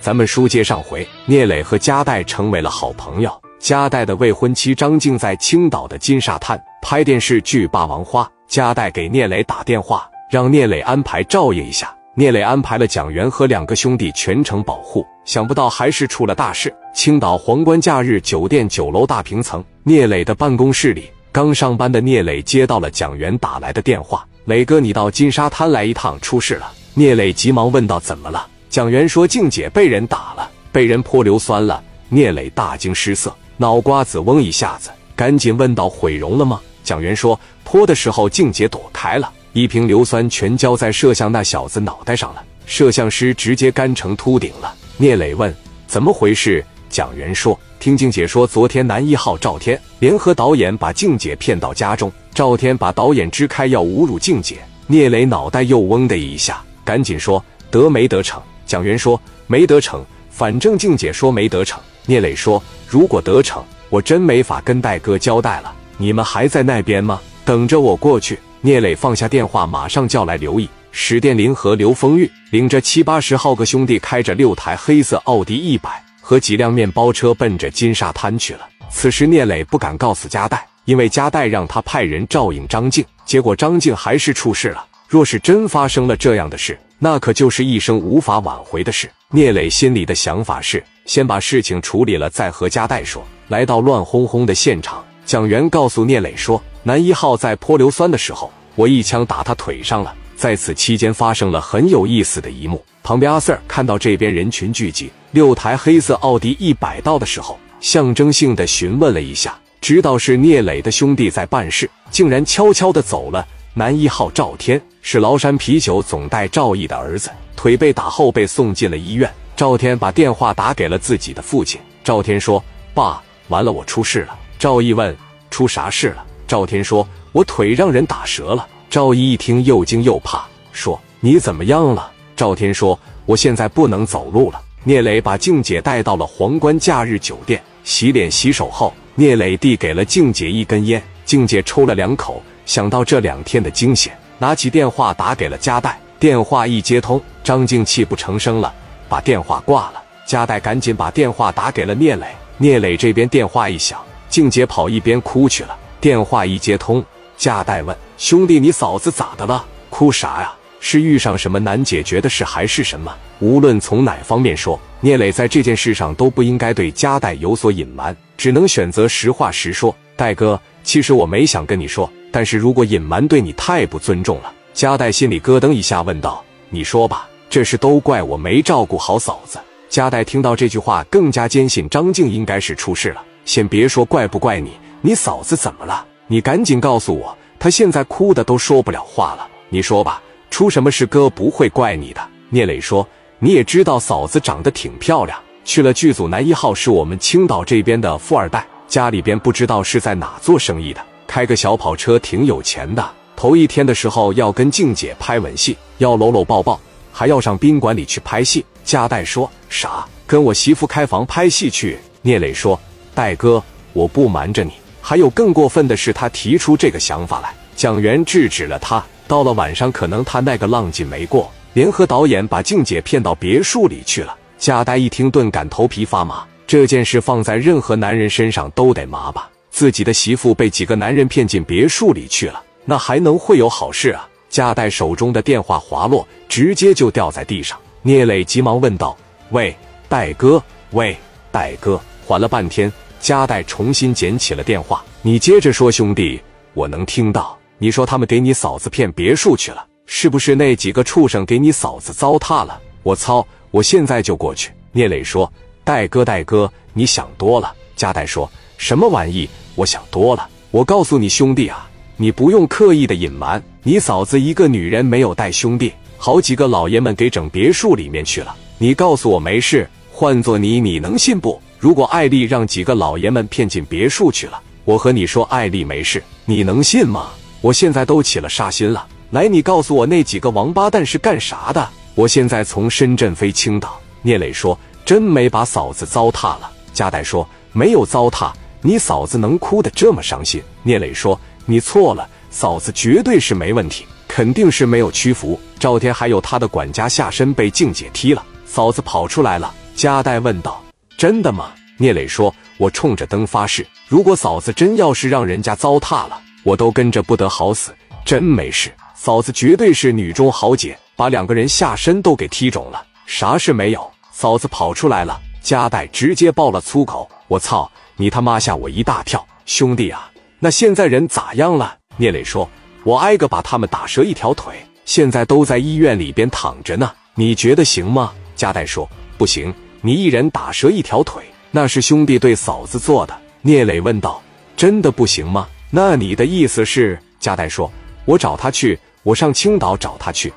咱们书接上回，聂磊和加代成为了好朋友。加代的未婚妻张静在青岛的金沙滩拍电视剧《霸王花》，加代给聂磊打电话，让聂磊安排照应一下。聂磊安排了蒋元和两个兄弟全程保护，想不到还是出了大事。青岛皇冠假日酒店九楼大平层，聂磊的办公室里，刚上班的聂磊接到了蒋元打来的电话：“磊哥，你到金沙滩来一趟，出事了。”聂磊急忙问道：“怎么了？”蒋元说：“静姐被人打了，被人泼硫酸了。”聂磊大惊失色，脑瓜子嗡一下子，赶紧问道：“毁容了吗？”蒋元说：“泼的时候，静姐躲开了，一瓶硫酸全浇在摄像那小子脑袋上了，摄像师直接干成秃顶了。”聂磊问：“怎么回事？”蒋元说：“听静姐说，昨天男一号赵天联合导演把静姐骗到家中，赵天把导演支开，要侮辱静姐。”聂磊脑袋又嗡的一下，赶紧说：“得没得逞？”蒋元说：“没得逞，反正静姐说没得逞。”聂磊说：“如果得逞，我真没法跟戴哥交代了。你们还在那边吗？等着我过去。”聂磊放下电话，马上叫来刘毅、史殿林和刘丰玉，领着七八十号个兄弟，开着六台黑色奥迪一百和几辆面包车，奔着金沙滩去了。此时聂磊不敢告诉加代，因为加代让他派人照应张静，结果张静还是出事了。若是真发生了这样的事，那可就是一生无法挽回的事。聂磊心里的想法是，先把事情处理了，再和加代说。来到乱哄哄的现场，蒋元告诉聂磊说：“男一号在泼硫酸的时候，我一枪打他腿上了。在此期间，发生了很有意思的一幕。旁边阿 Sir 看到这边人群聚集，六台黑色奥迪一百到的时候，象征性的询问了一下，知道是聂磊的兄弟在办事，竟然悄悄的走了。”男一号赵天是崂山啤酒总代赵毅的儿子，腿被打后被送进了医院。赵天把电话打给了自己的父亲。赵天说：“爸，完了，我出事了。”赵毅问：“出啥事了？”赵天说：“我腿让人打折了。”赵毅一听又惊又怕，说：“你怎么样了？”赵天说：“我现在不能走路了。”聂磊把静姐带到了皇冠假日酒店洗脸洗手后，聂磊递给了静姐一根烟，静姐抽了两口。想到这两天的惊险，拿起电话打给了加代。电话一接通，张静泣不成声了，把电话挂了。加代赶紧把电话打给了聂磊。聂磊这边电话一响，静姐跑一边哭去了。电话一接通，加代问兄弟：“你嫂子咋的了？哭啥呀？是遇上什么难解决的事，还是什么？”无论从哪方面说，聂磊在这件事上都不应该对加代有所隐瞒，只能选择实话实说。戴哥，其实我没想跟你说。但是如果隐瞒对你太不尊重了，加代心里咯噔一下，问道：“你说吧，这事都怪我没照顾好嫂子。”加代听到这句话，更加坚信张静应该是出事了。先别说怪不怪你，你嫂子怎么了？你赶紧告诉我，她现在哭的都说不了话了。你说吧，出什么事哥不会怪你的。聂磊说：“你也知道嫂子长得挺漂亮，去了剧组男一号是我们青岛这边的富二代，家里边不知道是在哪做生意的。”开个小跑车挺有钱的。头一天的时候要跟静姐拍吻戏，要搂搂抱抱，还要上宾馆里去拍戏。加代说啥？跟我媳妇开房拍戏去？聂磊说：“戴哥，我不瞒着你，还有更过分的是，他提出这个想法来。”蒋元制止了他。到了晚上，可能他那个浪劲没过，联合导演把静姐骗到别墅里去了。加代一听，顿感头皮发麻。这件事放在任何男人身上都得麻吧。自己的媳妇被几个男人骗进别墅里去了，那还能会有好事啊？加代手中的电话滑落，直接就掉在地上。聂磊急忙问道：“喂，戴哥，喂，戴哥。”缓了半天，加代重新捡起了电话：“你接着说，兄弟，我能听到。你说他们给你嫂子骗别墅去了，是不是那几个畜生给你嫂子糟蹋了？我操！我现在就过去。”聂磊说：“戴哥，戴哥，你想多了。”加代说：“什么玩意？”我想多了，我告诉你兄弟啊，你不用刻意的隐瞒，你嫂子一个女人没有带兄弟，好几个老爷们给整别墅里面去了。你告诉我没事，换做你，你能信不？如果艾丽让几个老爷们骗进别墅去了，我和你说艾丽没事，你能信吗？我现在都起了杀心了。来，你告诉我那几个王八蛋是干啥的？我现在从深圳飞青岛。聂磊说：“真没把嫂子糟蹋了。”加代说：“没有糟蹋。”你嫂子能哭得这么伤心？聂磊说：“你错了，嫂子绝对是没问题，肯定是没有屈服。赵天还有他的管家下身被静姐踢了，嫂子跑出来了。”加代问道：“真的吗？”聂磊说：“我冲着灯发誓，如果嫂子真要是让人家糟蹋了，我都跟着不得好死。真没事，嫂子绝对是女中豪杰，把两个人下身都给踢肿了，啥事没有。嫂子跑出来了。”加代直接爆了粗口：“我操，你他妈吓我一大跳，兄弟啊！那现在人咋样了？”聂磊说：“我挨个把他们打折一条腿，现在都在医院里边躺着呢。你觉得行吗？”加代说：“不行，你一人打折一条腿。”那是兄弟对嫂子做的，聂磊问道：“真的不行吗？”那你的意思是？加代说：“我找他去，我上青岛找他去。